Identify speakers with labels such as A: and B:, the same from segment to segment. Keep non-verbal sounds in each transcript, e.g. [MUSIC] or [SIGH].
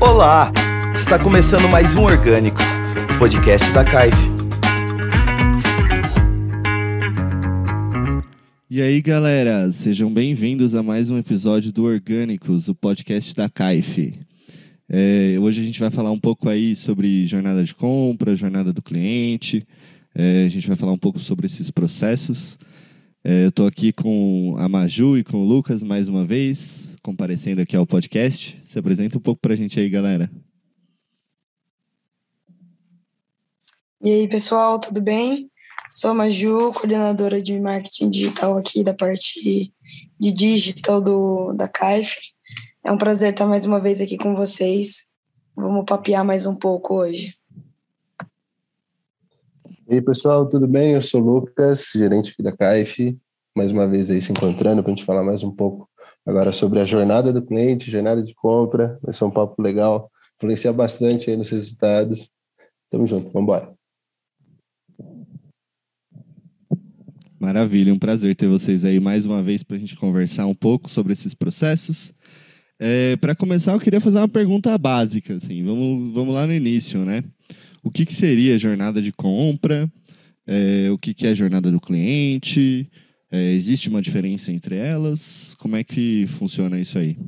A: Olá! Está começando mais um Orgânicos, podcast da CAIF.
B: E aí, galera, sejam bem-vindos a mais um episódio do Orgânicos, o podcast da CAIF. É, hoje a gente vai falar um pouco aí sobre jornada de compra, jornada do cliente. É, a gente vai falar um pouco sobre esses processos. É, eu estou aqui com a Maju e com o Lucas mais uma vez, comparecendo aqui ao podcast. Se apresenta um pouco para a gente aí, galera.
C: E aí, pessoal, tudo bem? Sou a Maju, coordenadora de marketing digital aqui da parte de digital do, da CAIF. É um prazer estar mais uma vez aqui com vocês. Vamos papear mais um pouco hoje.
D: E aí, pessoal, tudo bem? Eu sou o Lucas, gerente aqui da CAIF. Mais uma vez aí se encontrando para a gente falar mais um pouco agora sobre a jornada do cliente, jornada de compra. Vai ser um papo legal, influenciar bastante aí nos resultados. Tamo junto, vamos embora.
B: Maravilha, um prazer ter vocês aí mais uma vez para a gente conversar um pouco sobre esses processos. É, para começar, eu queria fazer uma pergunta básica, assim, vamos, vamos lá no início, né? O que, que seria jornada de compra? É, o que, que é jornada do cliente? É, existe uma diferença entre elas? Como é que funciona isso aí?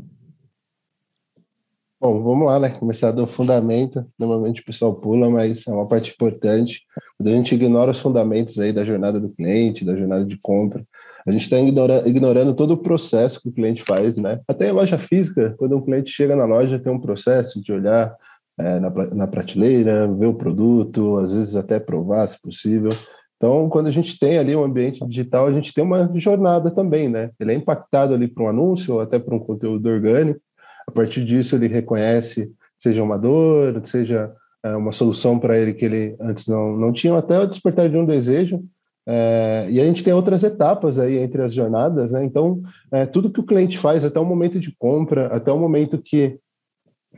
D: Bom, vamos lá, né? Começar do fundamento. Normalmente o pessoal pula, mas é uma parte importante. Quando a gente ignora os fundamentos aí da jornada do cliente, da jornada de compra, a gente está ignora, ignorando todo o processo que o cliente faz, né? Até em loja física, quando um cliente chega na loja, tem um processo de olhar é, na, na prateleira, ver o produto, às vezes até provar, se possível. Então, quando a gente tem ali um ambiente digital, a gente tem uma jornada também, né? Ele é impactado ali por um anúncio ou até por um conteúdo orgânico. A partir disso, ele reconhece, seja uma dor, seja é, uma solução para ele que ele antes não, não tinha, até o despertar de um desejo. É, e a gente tem outras etapas aí entre as jornadas, né? Então, é, tudo que o cliente faz até o momento de compra, até o momento que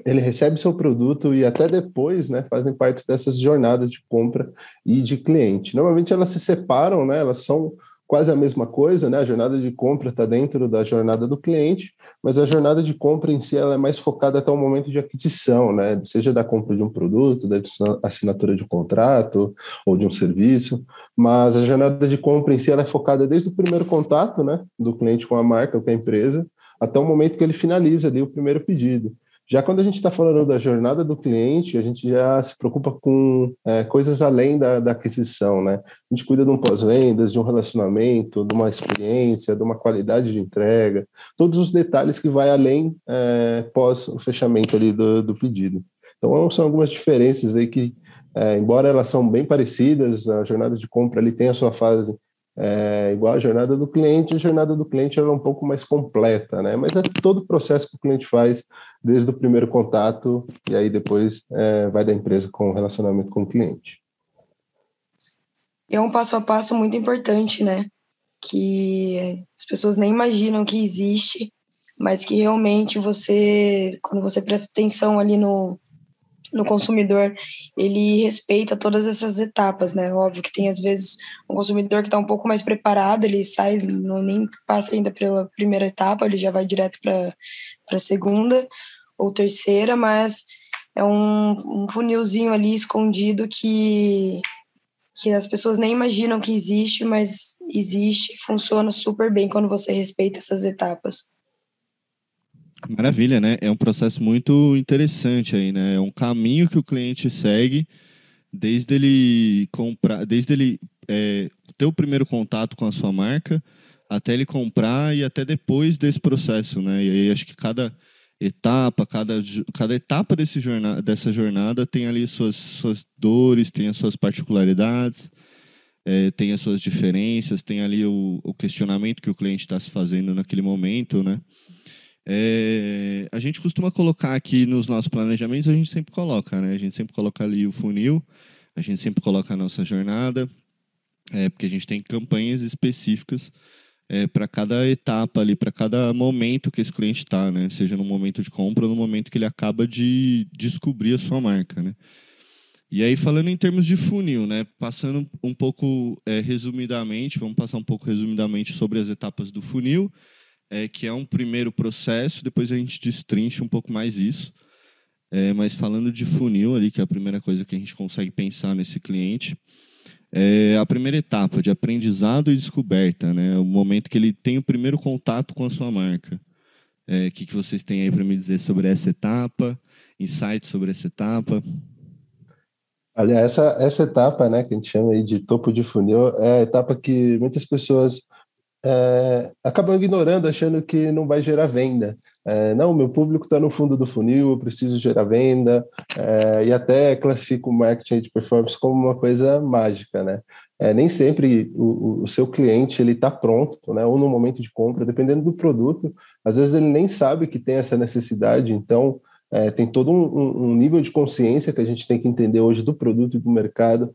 D: ele recebe seu produto e até depois, né, fazem parte dessas jornadas de compra e de cliente. Normalmente elas se separam, né? Elas são quase a mesma coisa, né? A jornada de compra está dentro da jornada do cliente, mas a jornada de compra em si ela é mais focada até o momento de aquisição, né? Seja da compra de um produto, da assinatura de um contrato ou de um serviço, mas a jornada de compra em si ela é focada desde o primeiro contato, né, do cliente com a marca ou com a empresa, até o momento que ele finaliza ali o primeiro pedido. Já quando a gente está falando da jornada do cliente, a gente já se preocupa com é, coisas além da, da, aquisição, né? A gente cuida de um pós-vendas, de um relacionamento, de uma experiência, de uma qualidade de entrega, todos os detalhes que vai além é, pós o fechamento ali do, do pedido. Então, são algumas diferenças aí que, é, embora elas são bem parecidas, a jornada de compra ali tem a sua fase é, igual a jornada do cliente, a jornada do cliente é um pouco mais completa, né? Mas é todo o processo que o cliente faz desde o primeiro contato e aí depois é, vai da empresa com o relacionamento com o cliente.
C: É um passo a passo muito importante, né? Que as pessoas nem imaginam que existe, mas que realmente você, quando você presta atenção ali no, no consumidor, ele respeita todas essas etapas, né? Óbvio que tem às vezes um consumidor que está um pouco mais preparado, ele sai, não nem passa ainda pela primeira etapa, ele já vai direto para a segunda ou terceira, mas é um, um funilzinho ali escondido que que as pessoas nem imaginam que existe, mas existe, funciona super bem quando você respeita essas etapas.
B: Maravilha, né? É um processo muito interessante aí, né? É um caminho que o cliente segue desde ele comprar, desde ele é, ter o primeiro contato com a sua marca até ele comprar e até depois desse processo, né? E aí acho que cada etapa, cada, cada etapa desse jornada, dessa jornada tem ali suas, suas dores, tem as suas particularidades, é, tem as suas diferenças, tem ali o, o questionamento que o cliente está se fazendo naquele momento, né? É, a gente costuma colocar aqui nos nossos planejamentos, a gente sempre coloca, né? A gente sempre coloca ali o funil, a gente sempre coloca a nossa jornada, é, porque a gente tem campanhas específicas é, para cada etapa ali, para cada momento que esse cliente está, né? Seja no momento de compra ou no momento que ele acaba de descobrir a sua marca, né? E aí, falando em termos de funil, né? Passando um pouco é, resumidamente, vamos passar um pouco resumidamente sobre as etapas do funil é, que é um primeiro processo, depois a gente destrincha um pouco mais isso. É, mas falando de funil ali, que é a primeira coisa que a gente consegue pensar nesse cliente, é a primeira etapa de aprendizado e descoberta, né? O momento que ele tem o primeiro contato com a sua marca. É, o que, que vocês têm aí para me dizer sobre essa etapa? Insights sobre essa etapa?
D: Olha, essa, essa etapa, né, que a gente chama aí de topo de funil, é a etapa que muitas pessoas é, acabam ignorando, achando que não vai gerar venda. É, não, meu público está no fundo do funil, eu preciso gerar venda, é, e até classifico o marketing de performance como uma coisa mágica, né? É, nem sempre o, o, seu cliente ele está pronto, né? Ou no momento de compra, dependendo do produto, às vezes ele nem sabe que tem essa necessidade, então tem todo um, um, nível de consciência que a gente tem que entender hoje do produto e do mercado,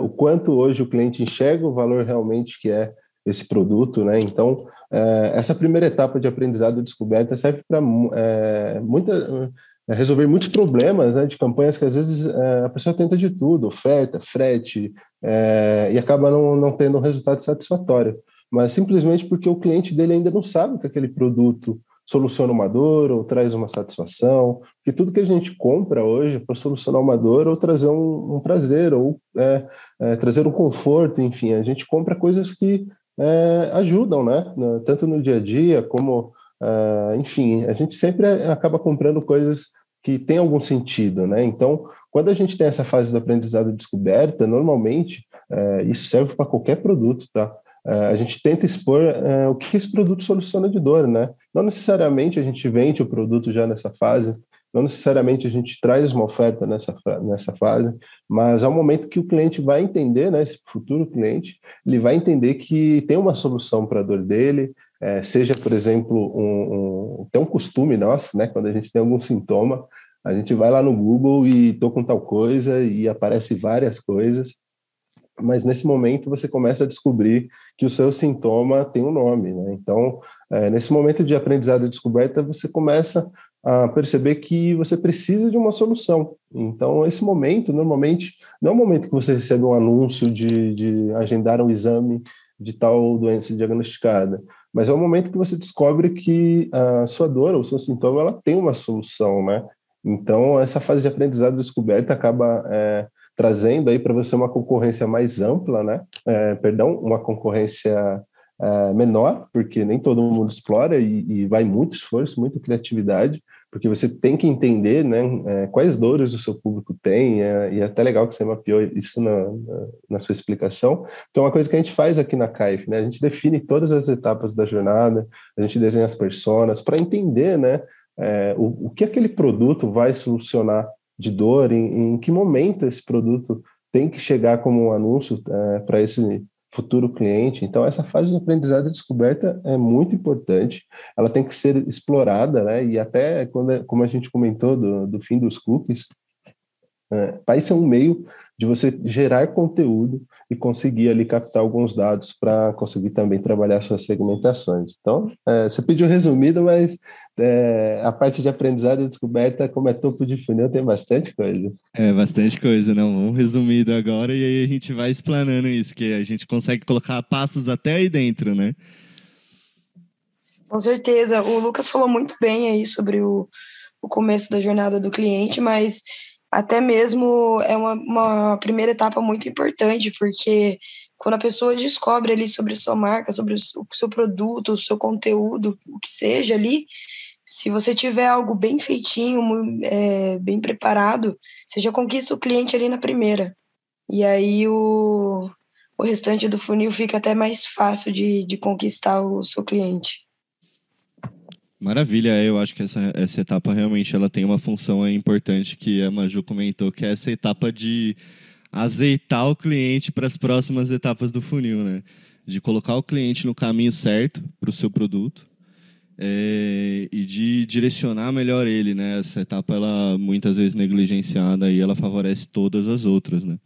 D: o quanto hoje o cliente enxerga o valor realmente que é esse produto, né? Então, é, essa primeira etapa de aprendizado e descoberta serve para é, muita é, resolver muitos problemas né, de campanhas que às vezes a pessoa tenta de tudo, oferta, frete, e acaba não, não tendo um resultado satisfatório. Mas simplesmente porque o cliente dele ainda não sabe que aquele produto soluciona uma dor ou traz uma satisfação, porque tudo que a gente compra hoje é para solucionar uma dor ou trazer um, um prazer, ou é, é, trazer um conforto, enfim, a gente compra coisas que é, ajudam, né? Tanto no dia a dia como, é, enfim, a gente sempre acaba comprando coisas que têm algum sentido, né? Então, quando a gente tem essa fase do aprendizado descoberta, normalmente é, isso serve para qualquer produto, tá? É, a gente tenta expor o que esse produto soluciona de dor, né? Não necessariamente a gente vende o produto já nessa fase, não necessariamente a gente traz uma oferta nessa, nessa fase, mas é um momento que o cliente vai entender, né, esse futuro cliente, ele vai entender que tem uma solução para a dor dele, é, seja, por exemplo, um, um, tem um costume nosso, né, quando a gente tem algum sintoma, a gente vai lá no Google e tô com tal coisa e aparece várias coisas, mas nesse momento você começa a descobrir que o seu sintoma tem um nome, né? Então, é, nesse momento de aprendizado e descoberta, você começa a perceber que você precisa de uma solução. Então, esse momento, normalmente, não é o momento que você recebe um anúncio de, de agendar um exame de tal doença diagnosticada, mas é o momento que você descobre que a sua dor ou seu sintoma ela tem uma solução, né? Então, essa fase de aprendizado descoberta acaba é, trazendo aí para você uma concorrência mais ampla, né? É, perdão, uma concorrência é, menor, porque nem todo mundo explora e, e, vai muito esforço, muita criatividade, porque você tem que entender né, é, quais dores o seu público tem, é, e é até legal que você mapeou isso na, na, na, sua explicação, que é uma coisa que a gente faz aqui na CAIF, né? A gente define todas as etapas da jornada, a gente desenha as personas para entender né, é, o, o que aquele produto vai solucionar de dor, em, em que momento esse produto tem que chegar como um anúncio é, para esse futuro cliente. Então, essa fase de aprendizado e descoberta é muito importante. Ela tem que ser explorada, né? E até quando, como a gente comentou do, do fim dos cookies, é, vai ser um meio de você gerar conteúdo e conseguir ali captar alguns dados para conseguir também trabalhar suas segmentações. Então, é, você pediu resumido, mas é, a parte de aprendizado e descoberta, como é topo de funil, tem bastante coisa.
B: É, bastante coisa, não? Vamos resumido agora e aí a gente vai explanando isso, que a gente consegue colocar passos até aí dentro, né?
C: Com certeza. O Lucas falou muito bem aí sobre o, o começo da jornada do cliente, mas até mesmo é uma, uma primeira etapa muito importante, porque quando a pessoa descobre ali sobre sua marca, sobre o seu produto, o seu conteúdo, o que seja ali, se você tiver algo bem feitinho, é, bem preparado, você já conquista o cliente ali na primeira. E aí o, o restante do funil fica até mais fácil de, de conquistar o seu cliente.
B: Maravilha, eu acho que essa, essa etapa realmente ela tem uma função importante que a Maju comentou, que é essa etapa de azeitar o cliente para as próximas etapas do funil, né? De colocar o cliente no caminho certo para o seu produto é, e de direcionar melhor ele, né? Essa etapa, ela muitas vezes negligenciada e ela favorece todas as outras, né?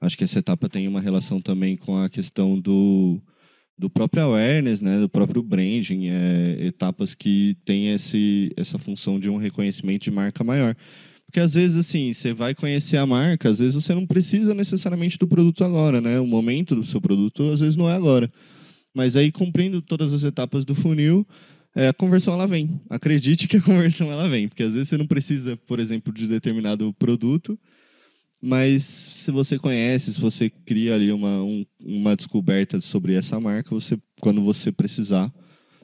B: Acho que essa etapa tem uma relação também com a questão do do próprio awareness, né, do próprio branding, é, etapas que têm esse, essa função de um reconhecimento de marca maior. Porque às vezes, assim, você vai conhecer a marca, às vezes você não precisa necessariamente do produto agora, né? O momento do seu produto, às vezes, não é agora. Mas aí, cumprindo todas as etapas do funil, é, a conversão ela vem. Acredite que a [LAUGHS] conversão ela vem, porque às vezes você não precisa, por exemplo, de determinado produto, mas se você conhece, se você cria ali uma, um, uma descoberta sobre essa marca, você, quando você precisar,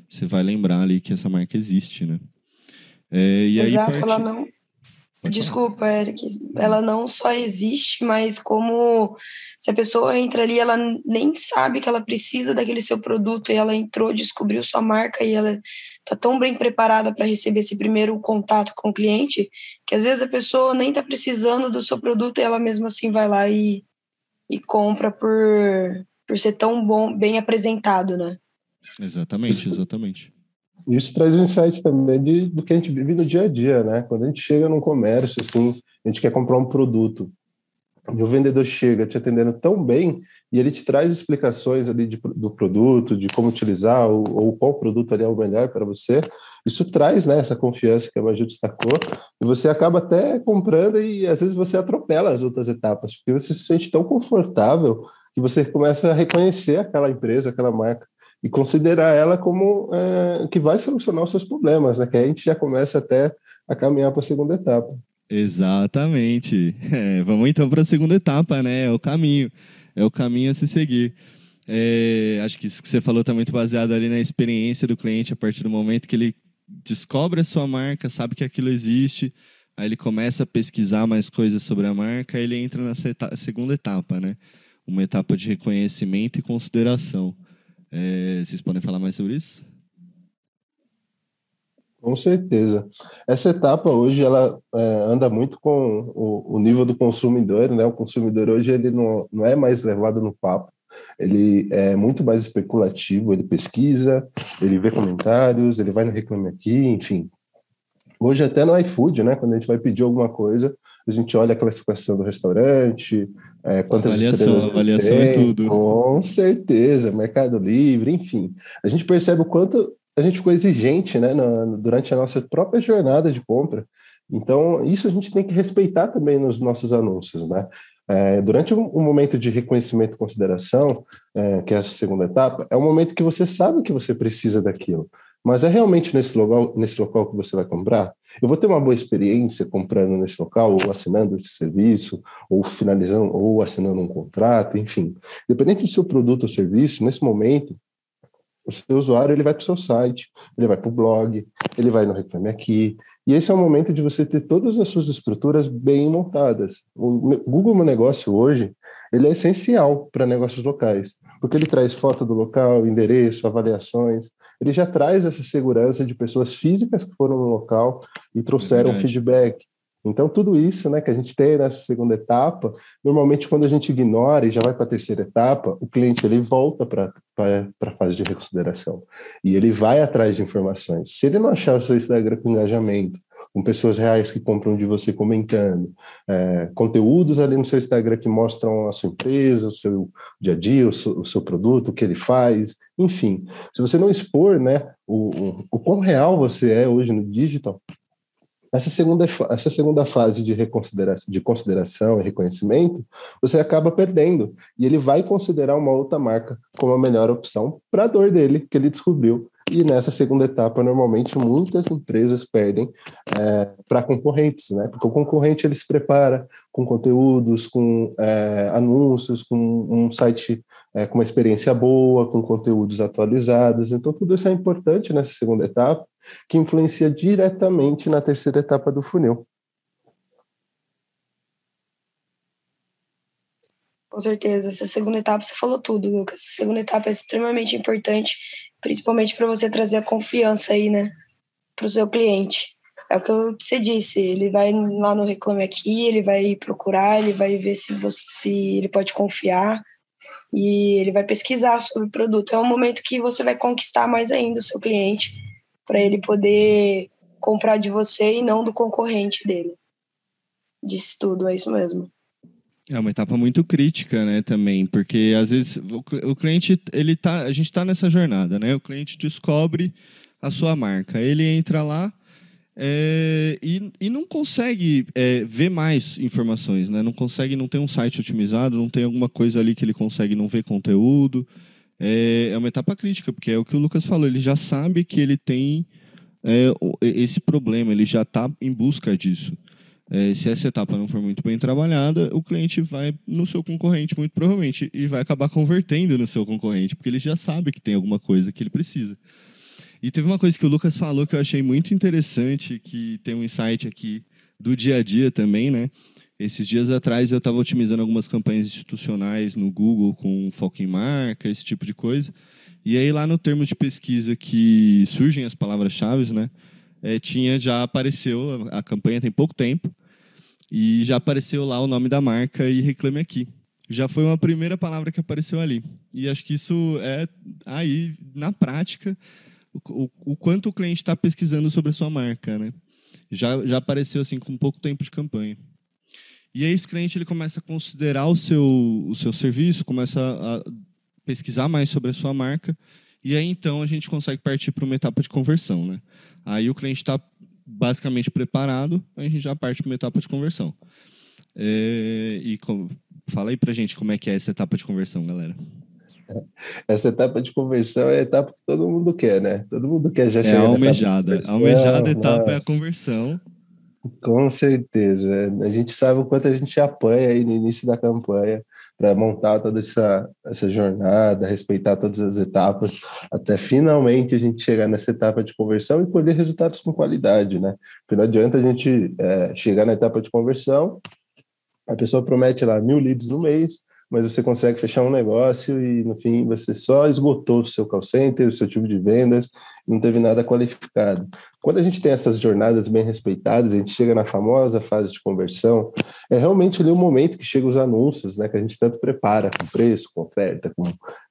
B: você vai lembrar ali que essa marca existe, né?
C: É, e Exato, aí, parte... ela não. Desculpa, Eric. Ela não só existe, mas como se a pessoa entra ali, ela nem sabe que ela precisa daquele seu produto e ela entrou, descobriu sua marca e ela está tão bem preparada para receber esse primeiro contato com o cliente que às vezes a pessoa nem está precisando do seu produto e ela mesmo assim vai lá e, e compra por, por ser tão bom, bem apresentado, né?
B: Exatamente, exatamente.
D: Isso traz um insight também de, do que a gente vive no dia a dia, né? Quando a gente chega num comércio, assim, a gente quer comprar um produto e o vendedor chega te atendendo tão bem e ele te traz explicações ali de, do produto, de como utilizar ou, ou, qual produto ali é o melhor para você, isso traz né, essa confiança que a Maju destacou e você acaba até comprando e às vezes você atropela as outras etapas, porque você se sente tão confortável que você começa a reconhecer aquela empresa, aquela marca e considerar ela como é, que vai solucionar os seus problemas, né? Que a gente já começa até a caminhar para a segunda etapa.
B: Exatamente. É, vamos então para a segunda etapa, né? É o caminho, é o caminho a se seguir. É, acho que isso que você falou está muito baseado ali na experiência do cliente a partir do momento que ele descobre a sua marca, sabe que aquilo existe, aí ele começa a pesquisar mais coisas sobre a marca, aí ele entra etapa, segunda etapa, né? Uma etapa de reconhecimento e consideração. É, vocês podem falar mais sobre isso?
D: Com certeza. Essa etapa hoje ela é, anda muito com o, o, nível do consumidor, né? O consumidor hoje ele não, não é mais levado no papo, ele é muito mais especulativo, ele pesquisa, ele vê comentários, ele vai no Reclame Aqui, enfim. Hoje até no iFood, né? Quando a gente vai pedir alguma coisa, a gente olha a classificação do restaurante, é, quantas avaliação, estrelas avaliação tem, é tudo. Com certeza, Mercado Livre, enfim. A gente percebe o quanto a gente ficou exigente né, na, durante a nossa própria jornada de compra. Então, isso a gente tem que respeitar também nos nossos anúncios, né? É, durante um, um, momento de reconhecimento e consideração, é, que é a segunda etapa, é um momento que você sabe que você precisa daquilo. Mas é realmente nesse local, nesse local que você vai comprar? Eu vou ter uma boa experiência comprando nesse local, ou assinando esse serviço, ou finalizando, ou assinando um contrato, enfim. Dependente do seu produto ou serviço, nesse momento, o seu usuário ele vai para o seu site, ele vai para o blog, ele vai no Reclame Aqui, e esse é o momento de você ter todas as suas estruturas bem montadas. O Google Meu Negócio hoje, ele é essencial para negócios locais, porque ele traz foto do local, endereço, avaliações, ele já traz essa segurança de pessoas físicas que foram no local e trouxeram feedback. Então, tudo isso né, que a gente tem nessa segunda etapa, normalmente quando a gente ignora e já vai para a terceira etapa, o cliente ele volta para a fase de reconsideração e ele vai atrás de informações. Se ele não achar o seu Instagram com engajamento, com pessoas reais que compram de você comentando, é, conteúdos ali no seu Instagram que mostram a sua empresa, o seu dia a dia, o seu, o seu produto, o que ele faz, enfim. Se você não expor né, o, o, o quão real você é hoje no digital, essa segunda, essa segunda fase de, reconsideração, de consideração e reconhecimento, você acaba perdendo. E ele vai considerar uma outra marca como a melhor opção para a dor dele, que ele descobriu e nessa segunda etapa, normalmente, muitas empresas perdem é, para concorrentes, né? Porque o concorrente ele se prepara com conteúdos, com é, anúncios, com um site é, com uma experiência boa, com conteúdos atualizados. Então, tudo isso é importante nessa segunda etapa, que influencia diretamente na terceira etapa do funil.
C: Com certeza, essa segunda etapa, você falou tudo, Lucas. A segunda etapa é extremamente importante principalmente para você trazer a confiança aí, né, para o seu cliente. É o que você disse, ele vai lá no Reclame Aqui, ele vai procurar, ele vai ver se, você, se ele pode confiar e ele vai pesquisar sobre o produto. É um momento que você vai conquistar mais ainda o seu cliente para ele poder comprar de você e não do concorrente dele. Disse tudo, é isso mesmo.
B: É uma etapa muito crítica, né, também, porque às vezes o, cliente, ele tá, a gente está nessa jornada, né? O cliente descobre a sua marca, ele entra lá é, e, e não consegue é, ver mais informações, né? Não consegue, não tem um site otimizado, não tem alguma coisa ali que ele consegue não ver conteúdo. é, é uma etapa crítica, porque é o que o Lucas falou, ele já sabe que ele tem é, esse problema, ele já está em busca disso. É, se essa etapa não for muito bem trabalhada, o cliente vai no seu concorrente, muito provavelmente, e vai acabar convertendo no seu concorrente, porque ele já sabe que tem alguma coisa que ele precisa. E teve uma coisa que o Lucas falou que eu achei muito interessante, que tem um insight aqui do dia a dia também, né? Esses dias atrás eu estava otimizando algumas campanhas institucionais no Google com foco em marca, esse tipo de coisa. E aí lá no termos de pesquisa que surgem as palavras-chave, né? É, tinha já apareceu a, a campanha tem pouco tempo e já apareceu lá o nome da marca e reclame aqui. Já foi uma primeira palavra que apareceu ali. E acho que isso é aí na prática o, o, quanto o cliente está pesquisando sobre a sua marca, né? Já, já apareceu assim com pouco tempo de campanha. E aí esse cliente ele começa a considerar o seu, o seu serviço, começa a pesquisar mais sobre a sua marca, e aí então a gente consegue partir para uma etapa de conversão. Né? Aí o cliente está basicamente preparado, a gente já parte para uma etapa de conversão. É, e com, fala aí para gente como é que é essa etapa de conversão, galera. [LAUGHS]
D: Essa etapa de conversão é a etapa que todo mundo quer, né? Todo mundo quer já
B: é
D: chegar.
B: A almejada. A almejada etapa nossa. é a conversão.
D: Com certeza. A gente sabe o quanto a gente apanha aí no início da campanha para montar toda essa, essa jornada, respeitar todas as etapas, até finalmente a gente chegar nessa etapa de conversão e colher resultados com qualidade, né? Porque não adianta a gente é, chegar na etapa de conversão, a pessoa promete lá mil leads no mês, mas você consegue fechar um negócio e, no fim, você só esgotou o seu call center, o seu tipo de vendas, não teve nada qualificado. Quando a gente tem essas jornadas bem respeitadas, a gente chega na famosa fase de conversão, é realmente ali o momento que chegam os anúncios, né, que a gente tanto prepara com preço, com oferta, com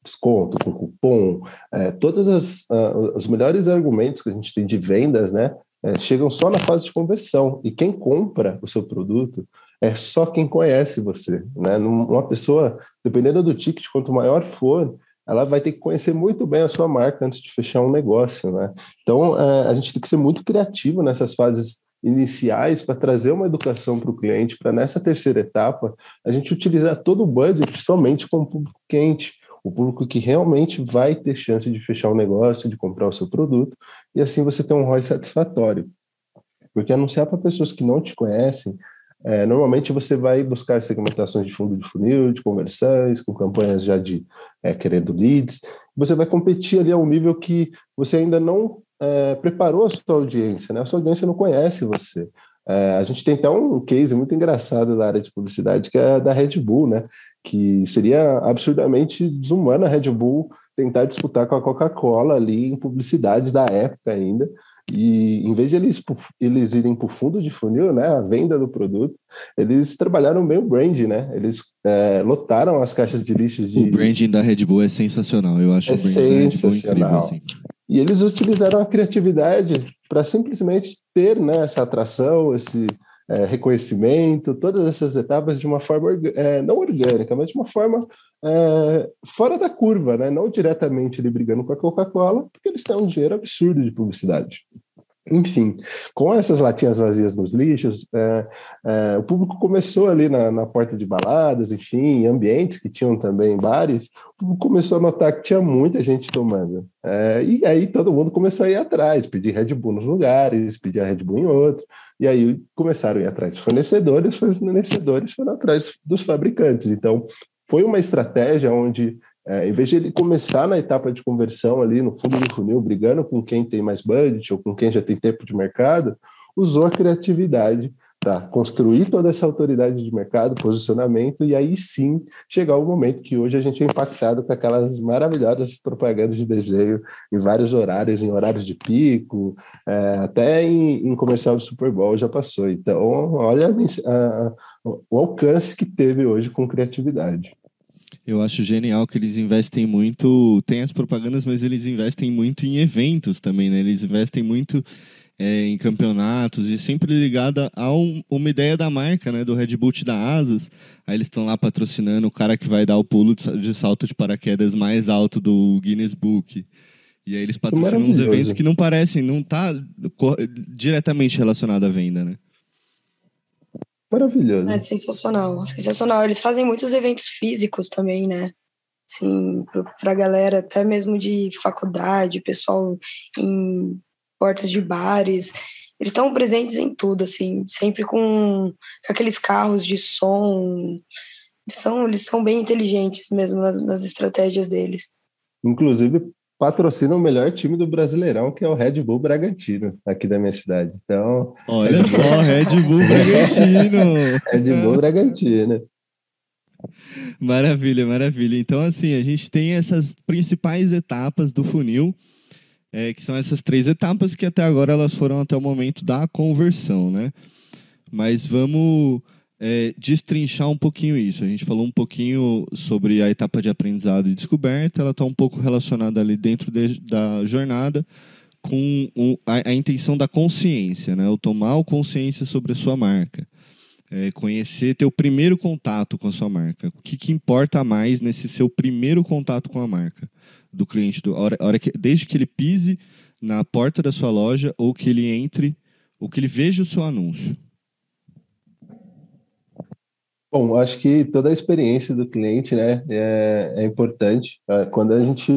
D: desconto, com cupom, é, todos as, uh, os melhores argumentos que a gente tem de vendas, né, é, chegam só na fase de conversão. E quem compra o seu produto é só quem conhece você. Né? Uma pessoa, dependendo do ticket, quanto maior for, ela vai ter que conhecer muito bem a sua marca antes de fechar um negócio. Né? Então, é, a gente tem que ser muito criativo nessas fases iniciais para trazer uma educação para o cliente, para nessa terceira etapa a gente utilizar todo o budget somente com o público quente, o público que realmente vai ter chance de fechar um negócio, de comprar o seu produto, e assim você ter um ROI satisfatório. Porque anunciar para pessoas que não te conhecem é, normalmente você vai buscar segmentações de fundo de funil, de conversões, com campanhas já de é, querendo leads. Você vai competir ali a um nível que você ainda não é, preparou a sua audiência, né? A sua audiência não conhece você. É, a gente tem até um case muito engraçado da área de publicidade, que é da Red Bull, né? Que seria absurdamente desumano a Red Bull tentar disputar com a Coca-Cola ali em publicidade da época ainda. E em vez de eles, eles irem para o fundo de funil, né, a venda do produto, eles trabalharam bem o brand, né? Eles é, lotaram as caixas de lixos de.
B: O branding da Red Bull é sensacional, eu acho
D: é branding sensacional. incrível. Assim. E eles utilizaram a criatividade para simplesmente ter né, essa atração, esse é, reconhecimento, todas essas etapas de uma forma é, não orgânica, mas de uma forma é, fora da curva, né? não diretamente ele brigando com a Coca-Cola, porque eles têm um dinheiro absurdo de publicidade. Enfim, com essas latinhas vazias nos lixos, é, é, o público começou ali na, na, porta de baladas, enfim, ambientes que tinham também bares, o público começou a notar que tinha muita gente tomando. É, e aí todo mundo começou a ir atrás, pedir Red Bull nos lugares, pedir a Red Bull em outro, e aí começaram a ir atrás dos fornecedores, os fornecedores foram atrás dos fabricantes. Então, foi uma estratégia onde, é, em vez de ele começar na etapa de conversão ali no fundo do funil, brigando com quem tem mais budget ou com quem já tem tempo de mercado, usou a criatividade para construir toda essa autoridade de mercado, posicionamento, e aí sim chegar o momento que hoje a gente é impactado com aquelas maravilhosas propagandas de desenho em vários horários, em horários de pico, é, até em, em, comercial do Super Bowl já passou. Então, olha a, o alcance que teve hoje com criatividade.
B: Eu acho genial que eles investem muito. Tem as propagandas, mas eles investem muito em eventos também, né? Eles investem muito é, em campeonatos e sempre ligada a um, uma ideia da marca, né? Do Red Bull da Asas. Aí eles estão lá patrocinando o cara que vai dar o pulo de salto de paraquedas mais alto do Guinness Book. E aí eles patrocinam uns eventos que não parecem, não tá diretamente relacionado à venda, né?
D: Maravilhoso.
C: É sensacional, sensacional. Eles fazem muitos eventos físicos também, né? assim, para a galera, até mesmo de faculdade, pessoal em portas de bares, eles estão presentes em tudo, assim, sempre com, com aqueles carros de som, eles são, eles são bem inteligentes mesmo nas, nas estratégias deles.
D: Inclusive, patrocina o melhor time do Brasileirão, que é o Red Bull Bragantino, aqui da minha cidade. Então,
B: olha Red só, Red Bull Bragantino. [LAUGHS]
D: Red Bull Bragantino.
B: Maravilha, maravilha. Então, assim, a gente tem essas principais etapas do funil, é, que são essas três etapas que até agora elas foram até o momento da conversão, né? Mas vamos é, destrinchar um pouquinho isso. A gente falou um pouquinho sobre a etapa de aprendizado e descoberta, ela está um pouco relacionada ali dentro de, da jornada com o, a, a, intenção da consciência, né? O tomar consciência sobre a sua marca. É, conhecer, ter o primeiro contato com a sua marca. O que, que importa mais nesse seu primeiro contato com a marca do cliente? Do, a hora, a hora que, desde que ele pise na porta da sua loja ou que ele entre, ou que ele veja o seu anúncio.
D: Bom, acho que toda a experiência do cliente né, é, é importante. É, quando a gente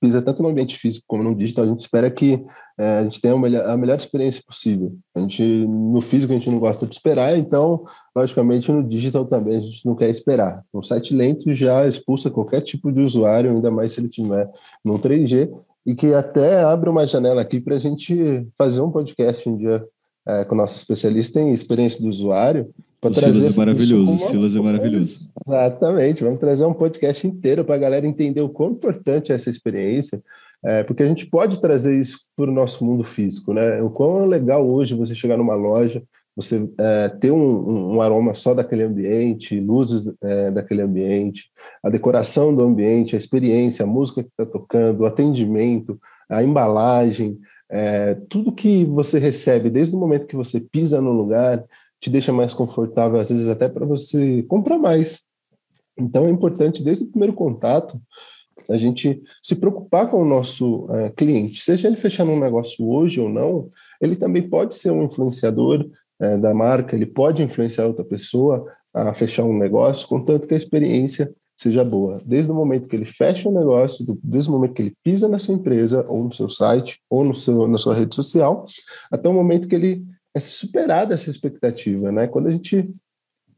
D: pisa tanto no ambiente físico como no digital, a gente espera que é, a gente tenha a melhor, a melhor, experiência possível. A gente, no físico a gente não gosta de esperar, então, logicamente, no digital também a gente não quer esperar. Um site lento já expulsa qualquer tipo de usuário, ainda mais se ele tiver no 3G, e que até abre uma janela aqui para a gente fazer um podcast um dia é, com o nosso especialista em experiência do usuário,
B: para trazer Silas é maravilhoso, uma... Silas é maravilhoso.
D: Exatamente, vamos trazer um podcast inteiro para a galera entender o quão importante é essa experiência, é, porque a gente pode trazer isso para o nosso mundo físico, né? O quão é legal hoje você chegar numa loja, você é, ter um, um, aroma só daquele ambiente, luzes é, daquele ambiente, a decoração do ambiente, a experiência, a música que está tocando, o atendimento, a embalagem, é, tudo que você recebe desde o momento que você pisa no lugar te deixa mais confortável, às vezes até para você comprar mais. Então é importante, desde o primeiro contato, a gente se preocupar com o nosso é, cliente. Seja ele fechando um negócio hoje ou não, ele também pode ser um influenciador é, da marca, ele pode influenciar outra pessoa a fechar um negócio, contanto que a experiência seja boa. Desde o momento que ele fecha o um negócio, desde o momento que ele pisa na sua empresa, ou no seu site, ou no seu, na sua rede social, até o momento que ele é superada essa expectativa, né? Quando a gente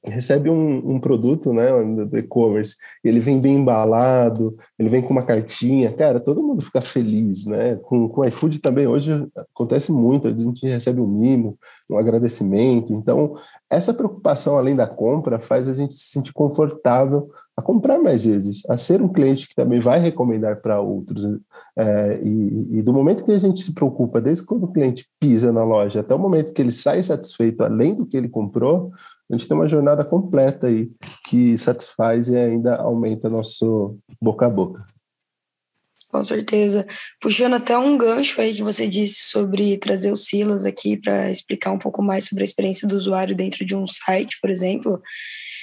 D: recebe um, um produto, né, do e-commerce, ele vem bem embalado, ele vem com uma cartinha, cara, todo mundo fica feliz, né? Com, com o iFood também hoje acontece muito, a gente recebe um mimo, um agradecimento, então essa preocupação além da compra faz a gente se sentir confortável a comprar mais vezes, a ser um cliente que também vai recomendar para outros, é, e, e do momento que a gente se preocupa, desde quando o cliente pisa na loja até o momento que ele sai satisfeito além do que ele comprou, a gente tem uma jornada completa aí que satisfaz e ainda aumenta nosso boca a boca.
C: Com certeza. Puxando até um gancho aí que você disse sobre trazer o Silas aqui para explicar um pouco mais sobre a experiência do usuário dentro de um site, por exemplo.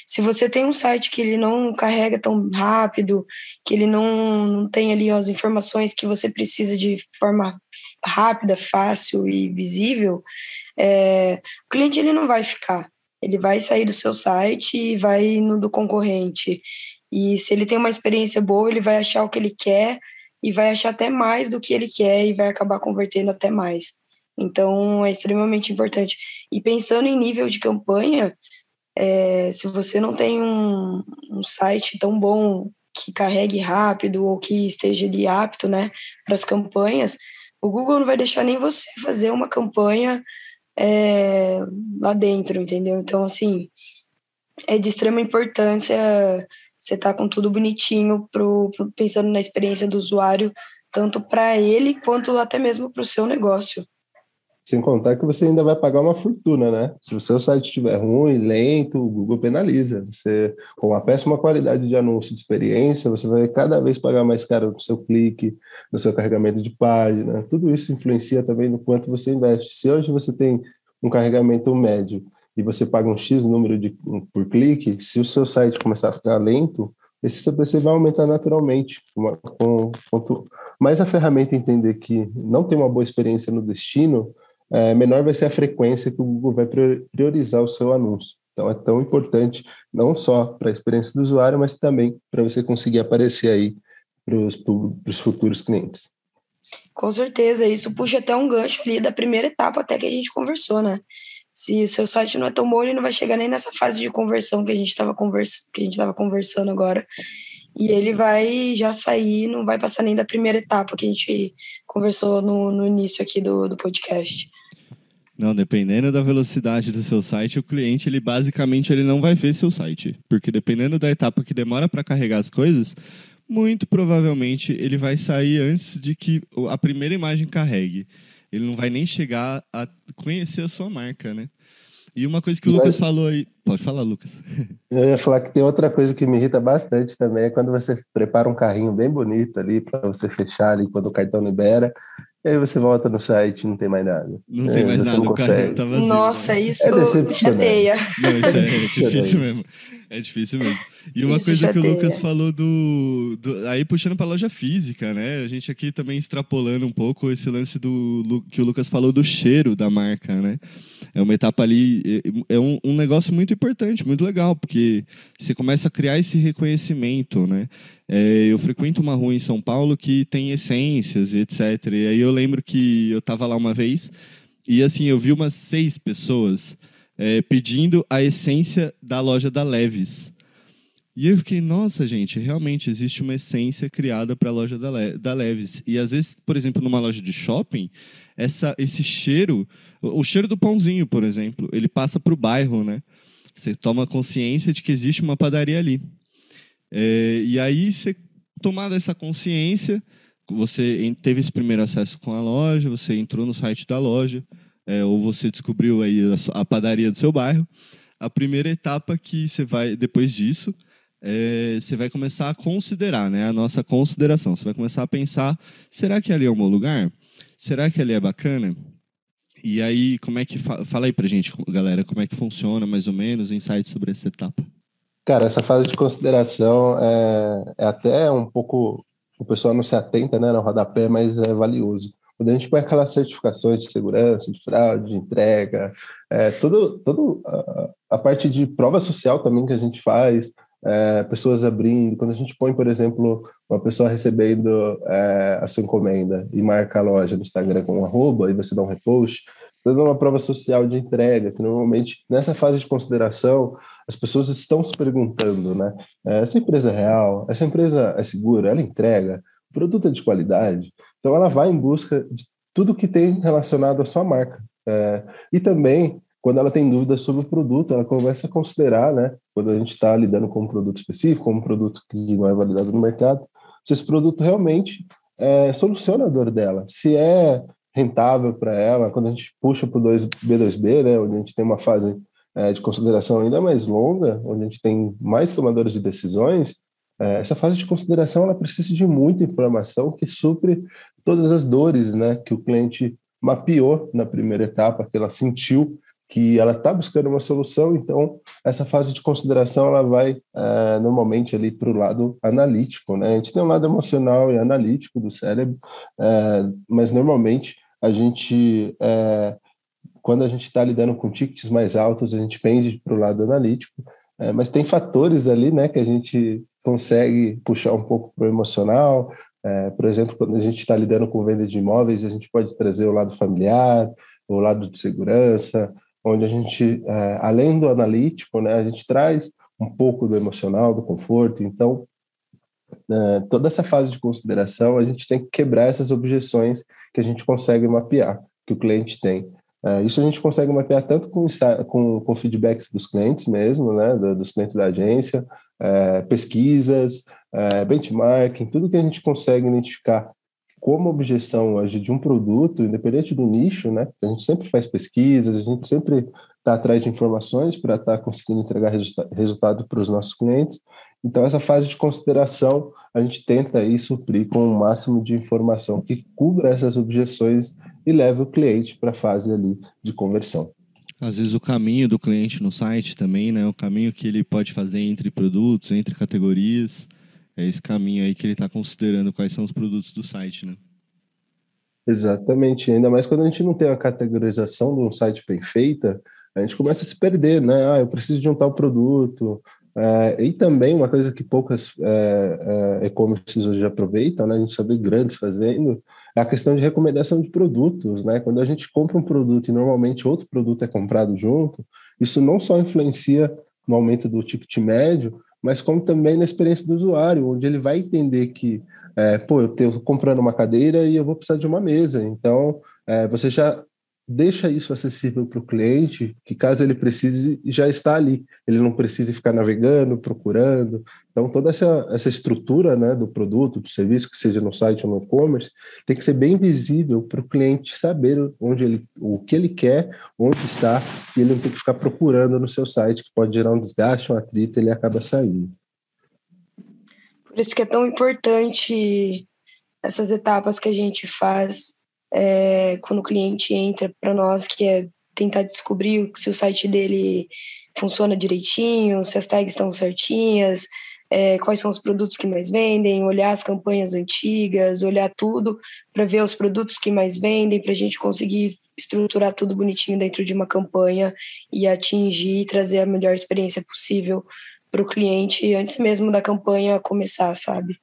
C: Se você tem um site que ele não carrega tão rápido, que ele não, não tem ali as informações que você precisa de forma rápida, fácil e visível, é, o cliente ele não vai ficar ele vai sair do seu site e vai no do concorrente. E se ele tem uma experiência boa, ele vai achar o que ele quer e vai achar até mais do que ele quer e vai acabar convertendo até mais. Então, é extremamente importante. E pensando em nível de campanha, é, se você não tem um, um site tão bom que carregue rápido ou que esteja ali apto né, para as campanhas, o Google não vai deixar nem você fazer uma campanha é, lá dentro, entendeu? Então, assim, é de extrema importância você estar tá com tudo bonitinho, pro, pro, pensando na experiência do usuário, tanto para ele quanto até mesmo para o seu negócio.
D: Sem contar que você ainda vai pagar uma fortuna, né? Se o seu site estiver ruim, lento, o Google penaliza. Você, com uma péssima qualidade de anúncio de experiência, você vai cada vez pagar mais caro no seu clique, no seu carregamento de página. Tudo isso influencia também no quanto você investe. Se hoje você tem um carregamento médio e você paga um X número de, por clique, se o seu site começar a ficar lento, esse CPC vai aumentar naturalmente. Com, com, quanto mais a ferramenta entender que não tem uma boa experiência no destino, é, menor vai ser a frequência que o Google vai priorizar o seu anúncio. Então é tão importante não só para a experiência do usuário, mas também para você conseguir aparecer aí para os futuros clientes.
C: Com certeza, isso puxa até um gancho ali da primeira etapa até que a gente conversou, né? Se seu site não é tão bom, ele não vai chegar nem nessa fase de conversão que a gente estava conversa que a gente estava conversando agora. E ele vai já sair, não vai passar nem da primeira etapa que a gente conversou no, no início aqui do, do podcast.
B: Não, dependendo da velocidade do seu site, o cliente ele basicamente ele não vai ver seu site, porque dependendo da etapa que demora para carregar as coisas, muito provavelmente ele vai sair antes de que a primeira imagem carregue. Ele não vai nem chegar a conhecer a sua marca, né? E uma coisa que o Lucas falou aí. Pode falar, Lucas. [LAUGHS]
D: Eu ia falar que tem outra coisa que me irrita bastante também, é quando você prepara um carrinho bem bonito ali para você fechar ali quando o cartão libera. E aí você volta no site e não tem mais nada.
B: Não é, tem mais nada, o carrinho tá vazio.
C: Nossa, isso é chateia.
B: Não, isso é, é [LAUGHS] difícil mesmo. É difícil mesmo. E uma Isso coisa que o Lucas falou do, do, Aí puxando para loja física, né? A gente aqui também extrapolando um pouco esse lance do que o Lucas falou do cheiro da marca, né? É uma etapa ali. É, é um, um negócio muito importante, muito legal, porque você começa a criar esse reconhecimento, né? É, eu frequento uma rua em São Paulo que tem essências e etc. E aí eu lembro que eu estava lá uma vez e assim, eu vi umas seis pessoas é, pedindo a essência da loja da Leves. E eu fiquei, nossa, gente, realmente existe uma essência criada para a loja da, Le da Leves. E às vezes, por exemplo, numa loja de shopping, essa, esse cheiro, o, o cheiro do pãozinho, por exemplo, ele passa para o bairro, né? Você toma consciência de que existe uma padaria ali. É, e aí, você tomada essa consciência, você teve esse primeiro acesso com a loja, você entrou no site da loja, é, ou você descobriu aí a, a, padaria do seu bairro, a primeira etapa que você vai, depois disso, é, você vai começar a considerar, né? A nossa consideração. Você vai começar a pensar: será que ali é um bom lugar? Será que ali é bacana? E aí, como é que. Fa fala aí pra gente, galera, como é que funciona mais ou menos, insights sobre essa etapa.
D: Cara, essa fase de consideração é, é até um pouco. O pessoal não se atenta né, no rodapé, mas é valioso. Quando a gente põe aquelas certificações de segurança, de fraude, de entrega, é, todo, todo a, a, parte de prova social também que a gente faz, é, pessoas abrindo, quando a gente põe, por exemplo, uma pessoa recebendo é, a sua encomenda e marca a loja no Instagram com um arroba e você dá um repost, dando uma prova social de entrega, que normalmente nessa fase de consideração as pessoas estão se perguntando, né? É, essa empresa é real? Essa empresa é segura? Ela entrega? O produto é de qualidade? Então, ela vai em busca de tudo que tem relacionado à sua marca. É, e também, quando ela tem dúvidas sobre o produto, ela começa a considerar, né, quando a gente está lidando com um produto específico, com um produto que não é validado no mercado, se esse produto realmente é, soluciona a dor dela, se é rentável para ela, quando a gente puxa para o B2B, né, onde a gente tem uma fase é, de consideração ainda mais longa, onde a gente tem mais tomadores de decisões, essa fase de consideração ela precisa de muita informação que supre todas as dores né, que o cliente mapeou na primeira etapa, que ela sentiu que ela está buscando uma solução, então essa fase de consideração ela vai é, normalmente ali para o lado analítico, né? A gente tem um lado emocional e analítico do cérebro, é, mas normalmente a gente é, quando a gente está lidando com tickets mais altos, a gente pende para o lado analítico, é, mas tem fatores ali, né, que a gente consegue puxar um pouco para o emocional. É, por exemplo, quando a gente está lidando com venda de imóveis, a gente pode trazer o lado familiar, o lado de segurança, onde a gente, é, além do analítico, né, a gente traz um pouco do emocional, do conforto. Então, é, toda essa fase de consideração, a gente tem que quebrar essas objeções que a gente consegue mapear, que o cliente tem. É, isso a gente consegue mapear tanto com, com, com feedbacks dos clientes mesmo, né, dos clientes da agência, é, pesquisas, é, benchmarking, tudo que a gente consegue identificar como objeção hoje de um produto, independente do nicho, né? A gente sempre faz pesquisas, a gente sempre está atrás de informações para estar tá conseguindo entregar resulta resultado para os nossos clientes. Então, essa fase de consideração, a gente tenta aí suprir com o máximo de informação que cubra essas objeções e leve o cliente para a fase ali de conversão.
B: Às vezes o caminho do cliente no site também, né? O caminho que ele pode fazer entre produtos, entre categorias. É esse caminho aí que ele está considerando quais são os produtos do site, né?
D: Exatamente. Ainda mais quando a gente não tem a categorização de um site bem feita, a gente começa a se perder, né? Ah, eu preciso de um tal produto. É, e também uma coisa que poucas é, e-commerces hoje aproveitam, né? A gente sabe grandes fazendo, é a questão de recomendação de produtos, né? Quando a gente compra um produto e normalmente outro produto é comprado junto, isso não só influencia no aumento do ticket médio, mas como também na experiência do usuário, onde ele vai entender que, é, pô, eu estou comprando uma cadeira e eu vou precisar de uma mesa. Então, é, você já deixa isso acessível para o cliente, que caso ele precise, já está ali. Ele não precisa ficar navegando, procurando. Então, toda essa, essa estrutura né, do produto, do serviço, que seja no site ou no e-commerce, tem que ser bem visível para o cliente saber onde ele, o que ele quer, onde está, e ele não tem que ficar procurando no seu site, que pode gerar um desgaste, um atrito, ele acaba saindo.
C: Por isso que é tão importante essas etapas que a gente faz é, quando o cliente entra para nós, que é tentar descobrir se o site dele funciona direitinho, se as tags estão certinhas, é, quais são os produtos que mais vendem, olhar as campanhas antigas, olhar tudo para ver os produtos que mais vendem, para a gente conseguir estruturar tudo bonitinho dentro de uma campanha e atingir e trazer a melhor experiência possível para o cliente antes mesmo da campanha começar, sabe?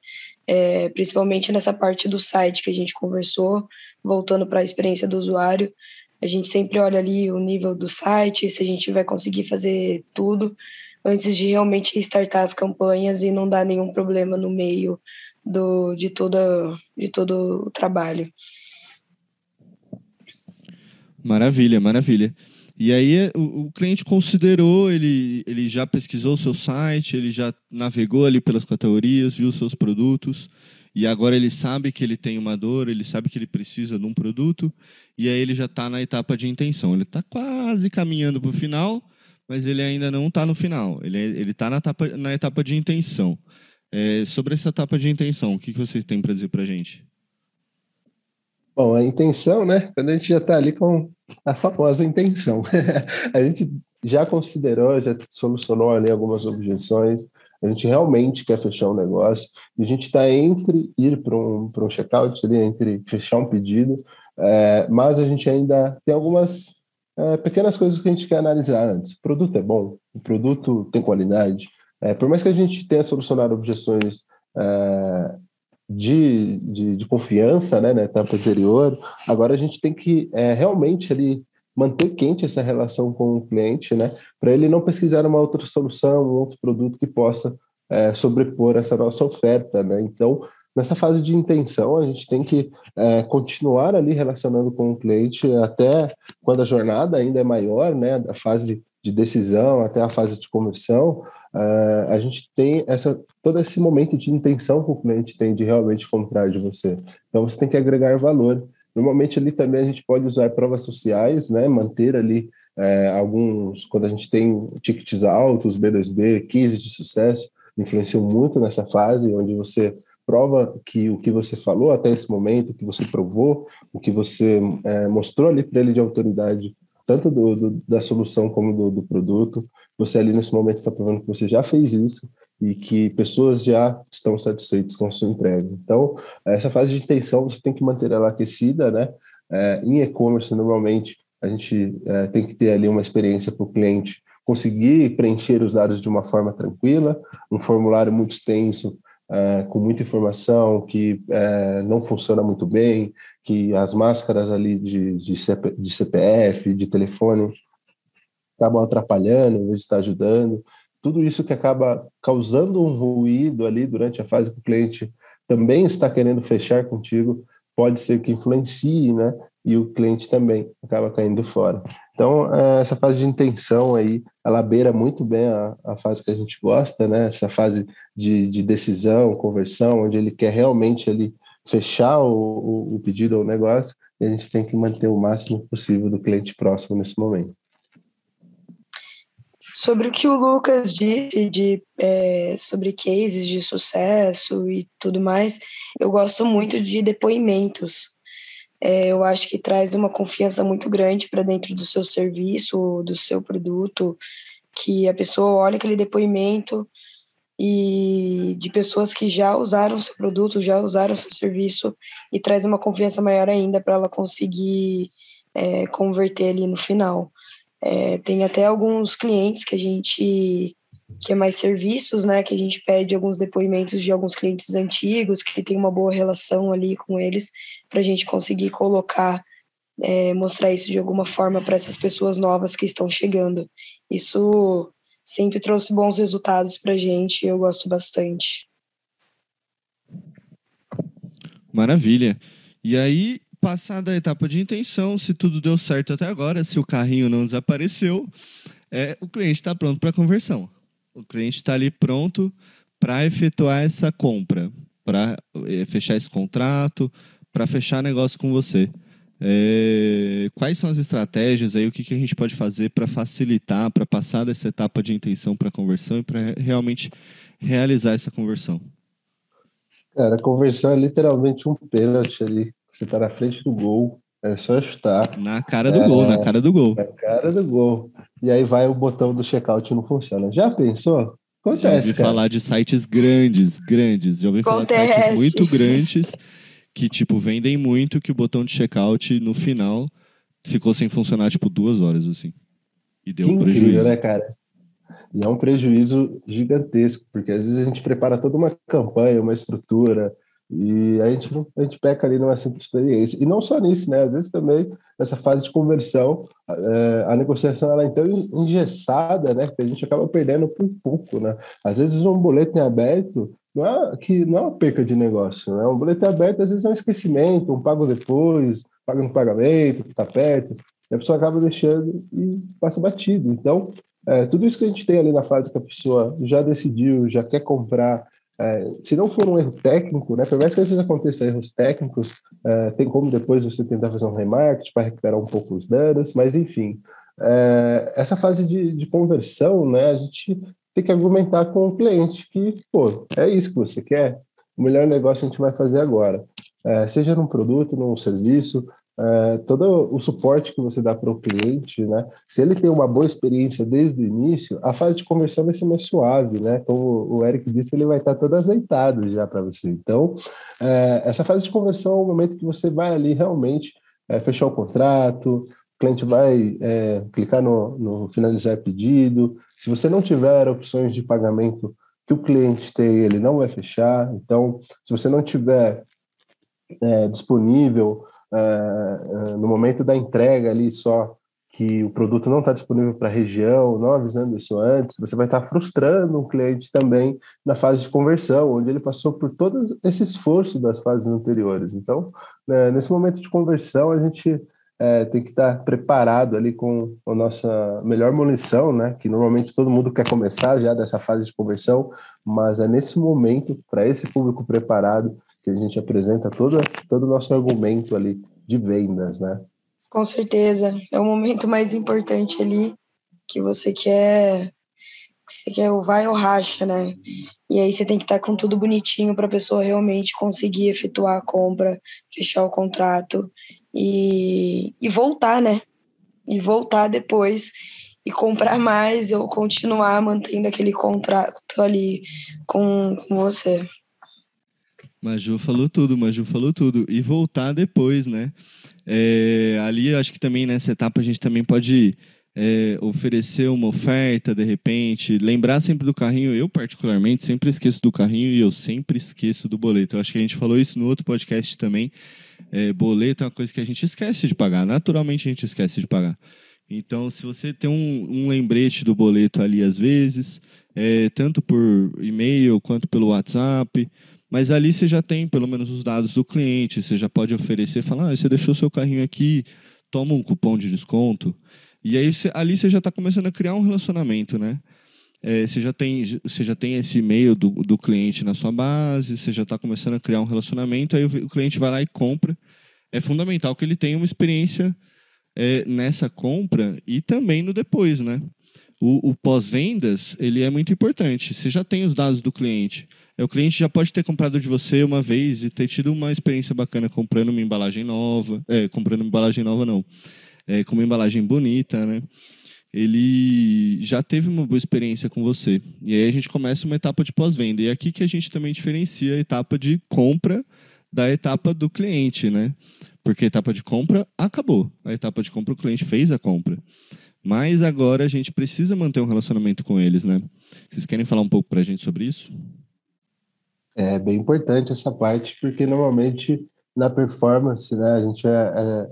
C: É, principalmente nessa parte do site que a gente conversou, voltando para a experiência do usuário. A gente sempre olha ali o nível do site, se a gente vai conseguir fazer tudo antes de realmente startar as campanhas e não dar nenhum problema no meio do, de, toda, de todo o trabalho.
B: Maravilha, maravilha. E aí o, o, cliente considerou, ele, ele já pesquisou o seu site, ele já navegou ali pelas categorias, viu seus produtos, e agora ele sabe que ele tem uma dor, ele sabe que ele precisa de um produto, e aí ele já está na etapa de intenção. Ele está quase caminhando para o final, mas ele ainda não está no final. Ele está na etapa, na etapa de intenção. É, sobre essa etapa de intenção, o que, que vocês têm para dizer para a gente?
D: Bom, a intenção, né? Quando a gente já está ali com a famosa intenção. [LAUGHS] a gente já considerou, já solucionou ali algumas objeções, a gente realmente quer fechar um negócio, e a gente está entre ir para um, um checkout, entre fechar um pedido, é, mas a gente ainda tem algumas é, pequenas coisas que a gente quer analisar antes. O produto é bom, o produto tem qualidade, é, por mais que a gente tenha solucionado objeções de, de, de, confiança né, na etapa anterior, agora a gente tem que realmente ali manter quente essa relação com o cliente, né? Para ele não pesquisar uma outra solução, um outro produto que possa é, sobrepor essa nossa oferta, né? Então, nessa fase de intenção, a gente tem que é, continuar ali relacionando com o cliente até quando a jornada ainda é maior, né? Da fase de decisão até a fase de conversão, uh, a gente tem essa todo esse momento de intenção que o cliente tem de realmente comprar de você. Então, você tem que agregar valor. Normalmente ali também a gente pode usar provas sociais, né? Manter ali é, alguns, quando a gente tem tickets altos, B2B, cases de sucesso, influenciam muito nessa fase onde você prova que o que você falou até esse momento, o que você provou, o que você é, mostrou ali para ele de autoridade, tanto do, do, da solução como do, do produto, você ali nesse momento está provando que você já fez isso e que pessoas já estão satisfeitas com a sua entrega. Então, essa fase de intenção você tem que manter ela aquecida, né? É, em e-commerce, normalmente, a gente é, tem que ter ali uma experiência para o cliente conseguir preencher os dados de uma forma tranquila, um formulário muito extenso, é, com muita informação, que é, não funciona muito bem, que as máscaras ali de, de, CP, de CPF, de telefone, acabam atrapalhando, em vez de estar ajudando tudo isso que acaba causando um ruído ali durante a fase que o cliente também está querendo fechar contigo, pode ser que influencie, né? E o cliente também acaba caindo fora. Então, é, essa fase de intenção aí, ela beira muito bem a, a fase que a gente gosta, né? Essa fase de, de decisão, conversão, onde ele quer realmente ali fechar o, o, o pedido ou o negócio, e a gente tem que manter o máximo possível do cliente próximo nesse momento.
C: Sobre o que o Lucas disse de, é, sobre cases de sucesso e tudo mais, eu gosto muito de depoimentos. É, eu acho que traz uma confiança muito grande para dentro do seu serviço, do seu produto, que a pessoa olha aquele depoimento e de pessoas que já usaram seu produto, já usaram seu serviço e traz uma confiança maior ainda para ela conseguir é, converter ali no final. É, tem até alguns clientes que a gente que é mais serviços, né? Que a gente pede alguns depoimentos de alguns clientes antigos que tem uma boa relação ali com eles, para a gente conseguir colocar, é, mostrar isso de alguma forma para essas pessoas novas que estão chegando. Isso sempre trouxe bons resultados para a gente eu gosto bastante.
B: Maravilha. E aí, passada a etapa de intenção, se tudo deu certo até agora, se o carrinho não desapareceu, é, o cliente está pronto para conversão. O cliente está ali pronto para efetuar essa compra, para é, fechar esse contrato, para fechar negócio com você. É, quais são as estratégias aí? O que, que a gente pode fazer para facilitar, para passar dessa etapa de intenção para conversão e para realmente realizar essa conversão?
D: Cara, a conversão é literalmente um pênalti ali. Você está na frente do gol, é só chutar.
B: Na cara do é, gol, na cara do gol.
D: Na cara do gol. E aí vai o botão do checkout e não funciona. Já pensou? Acontece, Já
B: ouvi
D: cara.
B: falar de sites grandes, grandes. Já ouvi Acontece. falar de sites muito grandes que, tipo, vendem muito que o botão de checkout no final ficou sem funcionar, tipo, duas horas, assim. E deu que um prejuízo. Incrível,
D: né, cara? E é um prejuízo gigantesco, porque às vezes a gente prepara toda uma campanha, uma estrutura, e a gente, a gente peca ali numa simples experiência. E não só nisso, né? Às vezes também nessa fase de conversão, é, a negociação ela é tão engessada, né? Que a gente acaba perdendo por pouco, né? Às vezes um boleto em aberto não é, que não é uma perca de negócio, né? Um boleto aberto às vezes é um esquecimento, um pago depois, paga no pagamento, que está perto, e a pessoa acaba deixando e passa batido. Então, é, tudo isso que a gente tem ali na fase que a pessoa já decidiu, já quer comprar, é, se não for um erro técnico, né, por mais que às vezes aconteça erros técnicos, é, tem como depois você tentar fazer um remarketing para recuperar um pouco os danos, mas enfim, é, essa fase de, de, conversão, né, a gente tem que argumentar com o cliente que, pô, é isso que você quer, o melhor negócio a gente vai fazer agora. É, seja num produto, num serviço, é, todo o suporte que você dá para o cliente, né? Se ele tem uma boa experiência desde o início, a fase de conversão vai ser mais suave, né? Como o Eric disse, ele vai estar todo azeitado já para você. Então, é, essa fase de conversão é o momento que você vai ali realmente é, fechar o contrato, o cliente vai clicar no, no finalizar pedido. Se você não tiver opções de pagamento que o cliente tem, ele não vai fechar. Então, se você não tiver disponível uh, no momento da entrega ali só que o produto não está disponível para a região, não avisando isso antes, você vai estar tá frustrando um cliente também na fase de conversão, onde ele passou por todo esse esforço das fases anteriores. Então, né, nesse momento de conversão, a gente é, tem que estar tá preparado ali com a nossa melhor munição, né? Que normalmente todo mundo quer começar já dessa fase de conversão, mas é nesse momento, para esse público preparado, que a gente apresenta todo, todo o nosso argumento ali de vendas, né?
C: Com certeza. É o momento mais importante ali que você quer que você quer o vai ou racha, né? E aí você tem que estar com tudo bonitinho para a pessoa realmente conseguir efetuar a compra, fechar o contrato e, e voltar, né? E voltar depois e comprar mais ou continuar mantendo aquele contrato ali com, com você.
B: Maju falou tudo, Maju falou tudo. E voltar depois, né? É, ali, acho que também nessa etapa a gente também pode é, oferecer uma oferta de repente, lembrar sempre do carrinho. Eu, particularmente, sempre esqueço do carrinho e eu sempre esqueço do boleto. Eu acho que a gente falou isso no outro podcast também. É, boleto é uma coisa que a gente esquece de pagar. Naturalmente a gente esquece de pagar. Então, se você tem um, um lembrete do boleto ali às vezes, é, tanto por e-mail quanto pelo WhatsApp, mas ali você já tem pelo menos os dados do cliente, você já pode oferecer, falar, ah, você deixou seu carrinho aqui, toma um cupom de desconto. E aí ali você já está começando a criar um relacionamento, né? É, você, já tem, você já tem esse e-mail do, do cliente na sua base, você já está começando a criar um relacionamento, aí o, o, cliente vai lá e compra. É fundamental que ele tenha uma experiência é, nessa compra e também no depois, né? O, o pós-vendas, ele é muito importante. Você já tem os dados do cliente. O cliente já pode ter comprado de você uma vez e ter tido uma experiência bacana comprando uma embalagem nova. É, comprando uma embalagem nova, não. É, com uma embalagem bonita, né? Ele já teve uma boa experiência com você. E aí a gente começa uma etapa de pós-venda. E é aqui que a gente também diferencia a etapa de compra da etapa do cliente, né? Porque a etapa de compra acabou. A etapa de compra o cliente fez a compra. Mas agora a gente precisa manter um relacionamento com eles, né? Vocês querem falar um pouco para a gente sobre isso?
D: É bem importante essa parte, porque normalmente na performance, né, a gente é,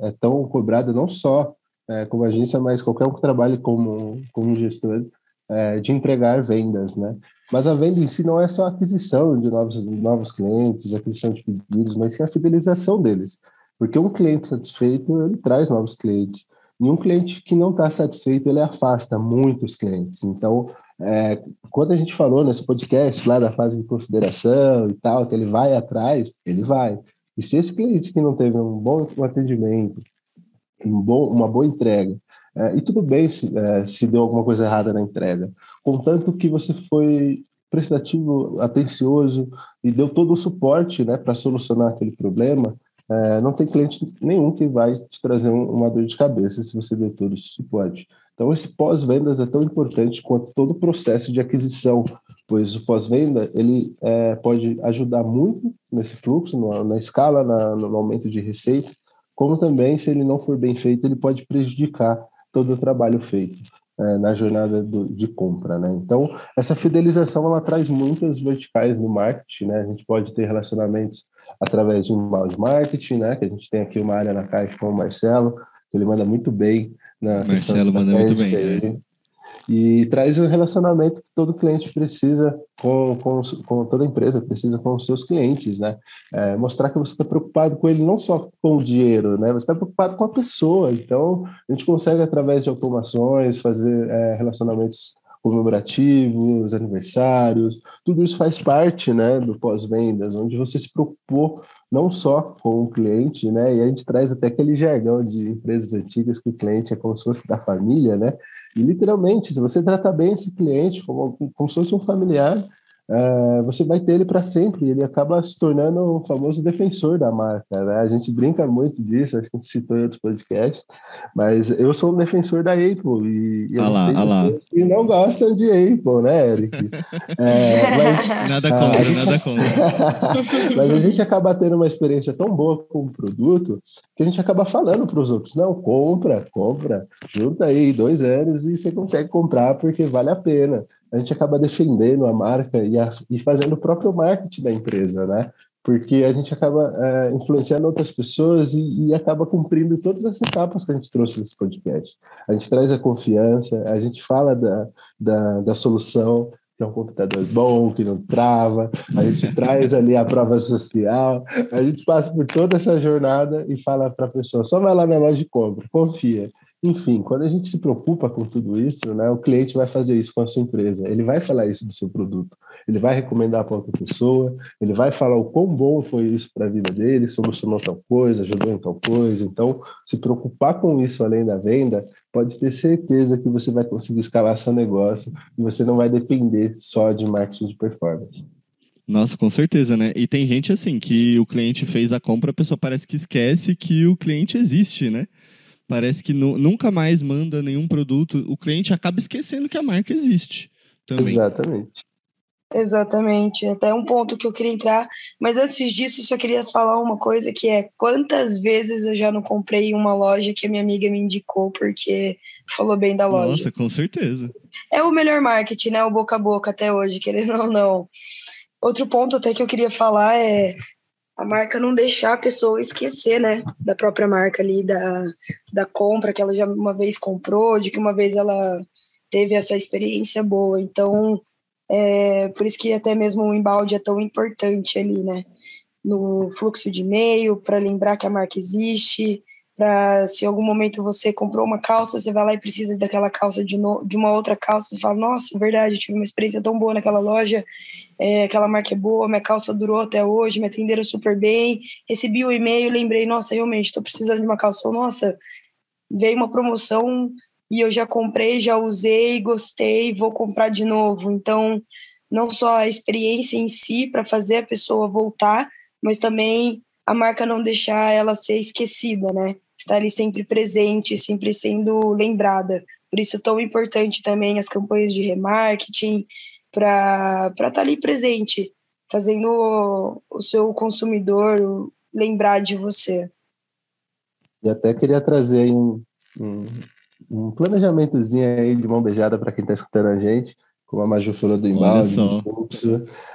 D: é, é tão cobrado não só é, como agência, mas qualquer um que trabalhe como, como gestor, é, de entregar vendas, né? Mas a venda em si não é só a aquisição de novos, novos clientes, aquisição de pedidos, mas sim a fidelização deles. Porque um cliente satisfeito, ele traz novos clientes. E um cliente que não está satisfeito, ele afasta muitos clientes. Então, é, quando a gente falou nesse podcast lá da fase de consideração e tal, que ele vai atrás, ele vai. E se esse cliente que não teve um bom atendimento, um bom, uma boa entrega, é, e tudo bem se, é, se deu alguma coisa errada na entrega, contanto que você foi prestativo, atencioso e deu todo o suporte né, para solucionar aquele problema, é, não tem cliente nenhum que vai te trazer um, uma dor de cabeça se você deu todo esse suporte. Então, esse pós-vendas é tão importante quanto todo o processo de aquisição, pois o pós-venda ele é, pode ajudar muito nesse fluxo, na, na escala, na, no aumento de receita, como também, se ele não for bem feito, ele pode prejudicar todo o trabalho feito é, na jornada do, de compra, né? Então, essa fidelização ela traz muitas verticais no marketing, né? A gente pode ter relacionamentos através de inbound marketing, né? Que a gente tem aqui uma área na caixa com o Marcelo, que ele manda muito bem na
B: Marcelo manda muito bem. Né?
D: E traz o relacionamento que todo cliente precisa com, com, com toda empresa precisa com os seus clientes, né? É, mostrar que você está preocupado com ele não só com o dinheiro, né? Você está preocupado com a pessoa. Então, a gente consegue, através de automações, fazer é, relacionamentos comemorativos, aniversários, tudo isso faz parte né, do pós-vendas, onde você se preocupou não só com o cliente, né, e a gente traz até aquele jargão de empresas antigas que o cliente é como se fosse da família, né, e literalmente, se você trata bem esse cliente como, como se fosse um familiar, uh, você vai ter ele para sempre. Ele acaba se tornando um famoso defensor da marca. Né? A gente brinca muito disso, acho que a gente citou em outros podcasts, mas eu sou um defensor da Apple e, e
B: ah lá, ah lá.
D: que não gostam de Apple, né, Eric?
B: É, mas, [LAUGHS] nada contra, gente, nada contra. [LAUGHS]
D: mas a gente acaba tendo uma experiência tão boa com o produto que a gente acaba falando para os outros, não, compra, compra, junta aí dois anos e você consegue comprar porque vale a pena a gente acaba defendendo a marca e, a, e fazendo o próprio marketing da empresa, né? Porque a gente acaba é, influenciando outras pessoas e, e, acaba cumprindo todas as etapas que a gente trouxe nesse podcast. A gente traz a confiança, a gente fala da, da, da solução, que é um computador bom, que não trava, a gente traz ali a prova social, a gente passa por toda essa jornada e fala para a pessoa, só vai lá na loja de compra, confia. Enfim, quando a gente se preocupa com tudo isso, né, o cliente vai fazer isso com a sua empresa. Ele vai falar isso do seu produto. Ele vai recomendar para outra pessoa. Ele vai falar o quão bom foi isso para a vida dele, solucionou tal coisa, ajudou em tal coisa. Então, se preocupar com isso além da venda, pode ter certeza que você vai conseguir escalar seu negócio e você não vai depender só de marketing de performance.
B: Nossa, com certeza, né? E tem gente assim que o cliente fez a compra, a pessoa parece que esquece que o cliente existe, né? Parece que nu nunca mais manda nenhum produto, o cliente acaba esquecendo que a marca existe também.
D: Exatamente.
C: Exatamente, até um ponto que eu queria entrar, mas antes disso, só queria falar uma coisa que é quantas vezes eu já não comprei uma loja que a minha amiga me indicou porque falou bem da loja.
B: Nossa, com certeza.
C: É o melhor marketing, né? O boca a boca até hoje, querendo ou não. Outro ponto até que eu queria falar é a marca não deixar a pessoa esquecer, né, da própria marca ali, da, da compra que ela já uma vez comprou, de que uma vez ela teve essa experiência boa. Então, é por isso que até mesmo o embalde é tão importante ali, né, no fluxo de e-mail, para lembrar que a marca existe, para se em algum momento você comprou uma calça, você vai lá e precisa daquela calça de, no, de uma outra calça, você fala, nossa, verdade, tive uma experiência tão boa naquela loja, é, aquela marca é boa, minha calça durou até hoje, me atenderam super bem, recebi o um e-mail, lembrei, nossa, realmente, estou precisando de uma calça, nossa, veio uma promoção e eu já comprei, já usei, gostei, vou comprar de novo. Então, não só a experiência em si para fazer a pessoa voltar, mas também a marca não deixar ela ser esquecida, né? Estar ali sempre presente, sempre sendo lembrada. Por isso é tão importante também as campanhas de remarketing para estar tá ali presente, fazendo o, o seu consumidor lembrar de você.
D: E até queria trazer um, um, um planejamentozinho aí de mão beijada para quem está escutando a gente. Como a Maju falou do embalde,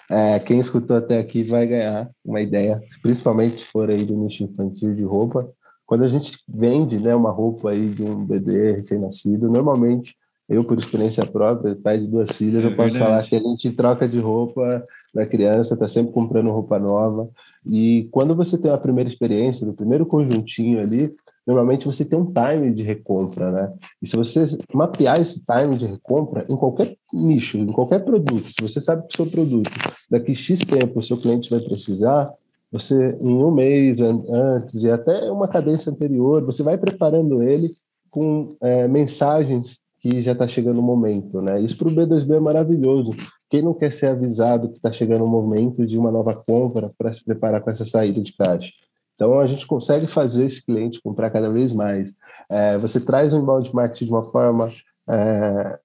D: é, quem escutou até aqui vai ganhar uma ideia, principalmente se for aí do nicho infantil de roupa. Quando a gente vende né, uma roupa aí de um bebê recém-nascido, normalmente, eu por experiência própria, pai de duas filhas, é eu posso verdade. falar que a gente troca de roupa da criança, está sempre comprando roupa nova. E quando você tem a primeira experiência, do primeiro conjuntinho ali, normalmente você tem um time de recompra, né? E se você mapear esse time de recompra em qualquer nicho, em qualquer produto, se você sabe que o seu produto daqui X tempo o seu cliente vai precisar, você em um mês antes e até uma cadência anterior, você vai preparando ele com é, mensagens que já está chegando o momento, né? Isso para o B2B é maravilhoso. Quem não quer ser avisado que está chegando o momento de uma nova compra para se preparar com essa saída de caixa? Então, a gente consegue fazer esse cliente comprar cada vez mais. É, você traz o inbound marketing de uma forma é,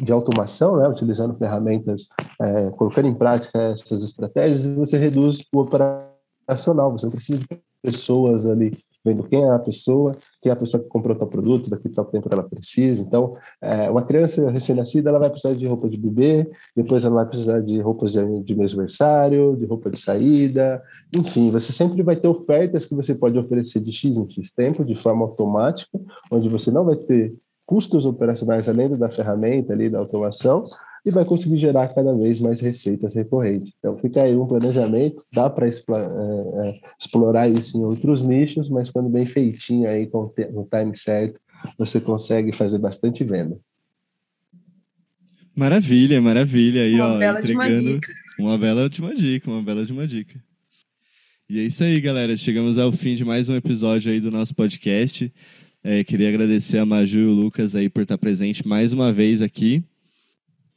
D: de automação, né, utilizando ferramentas, é, colocando em prática essas estratégias, e você reduz o operacional. Você não precisa de pessoas ali vendo quem é a pessoa, quem é a pessoa que comprou tal produto, daqui tal tempo ela precisa. Então, é, uma criança recém-nascida, ela vai precisar de roupa de bebê, depois ela vai precisar de roupas de, de aniversário, de roupa de saída, enfim, você sempre vai ter ofertas que você pode oferecer de X em X tempo, de forma automática, onde você não vai ter custos operacionais além da ferramenta ali, da automação, e vai conseguir gerar cada vez mais receitas recorrentes. Então, fica aí um planejamento, dá para é, é, explorar isso em outros nichos, mas quando bem feitinho aí, com o time certo, você consegue fazer bastante venda.
B: Maravilha, maravilha. Aí, uma ó, bela entregando de uma dica. Uma bela de uma dica, uma bela de uma dica. E é isso aí, galera. Chegamos ao fim de mais um episódio aí do nosso podcast. É, queria agradecer a Maju e o Lucas aí por estar presente mais uma vez aqui.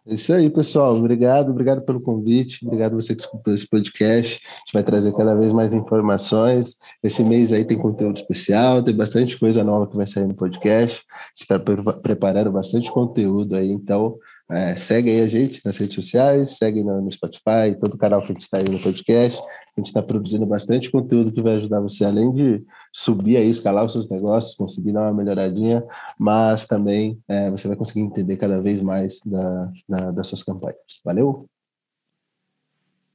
D: É isso aí, pessoal. Obrigado, obrigado pelo convite. Obrigado você que escutou esse podcast. A gente vai trazer cada vez mais informações. Esse mês aí tem conteúdo especial, tem bastante coisa nova que vai sair no podcast. A gente está preparando bastante conteúdo aí, então é, segue aí a gente nas redes sociais, segue no, no Spotify, todo o canal que a gente está aí no podcast. A gente está produzindo bastante conteúdo que vai ajudar você, além de subir aí, escalar os seus negócios, conseguir dar uma melhoradinha, mas também é, você vai conseguir entender cada vez mais da, da, das suas campanhas. Valeu?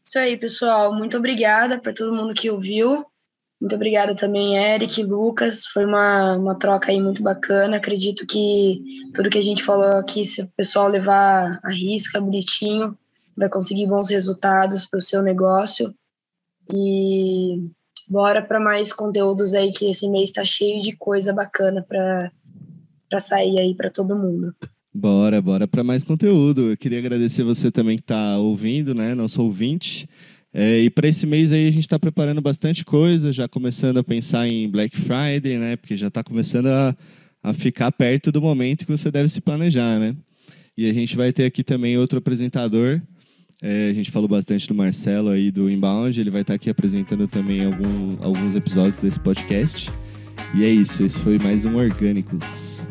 C: Isso aí, pessoal. Muito obrigada para todo mundo que ouviu. Muito obrigada também, Eric, Lucas. Foi uma, uma troca aí muito bacana. Acredito que tudo que a gente falou aqui, se o pessoal levar a risca bonitinho, vai conseguir bons resultados para o seu negócio. E bora para mais conteúdos aí que esse mês está cheio de coisa bacana para para sair aí para todo mundo.
B: Bora, bora para mais conteúdo. Eu queria agradecer você também que está ouvindo, né? Nosso ouvinte. É, e para esse mês aí a gente está preparando bastante coisa, já começando a pensar em Black Friday, né? Porque já está começando a, a ficar perto do momento que você deve se planejar, né? E a gente vai ter aqui também outro apresentador é, a gente falou bastante do Marcelo aí do Inbound, ele vai estar aqui apresentando também algum, alguns episódios desse podcast. E é isso, esse foi mais um Orgânicos.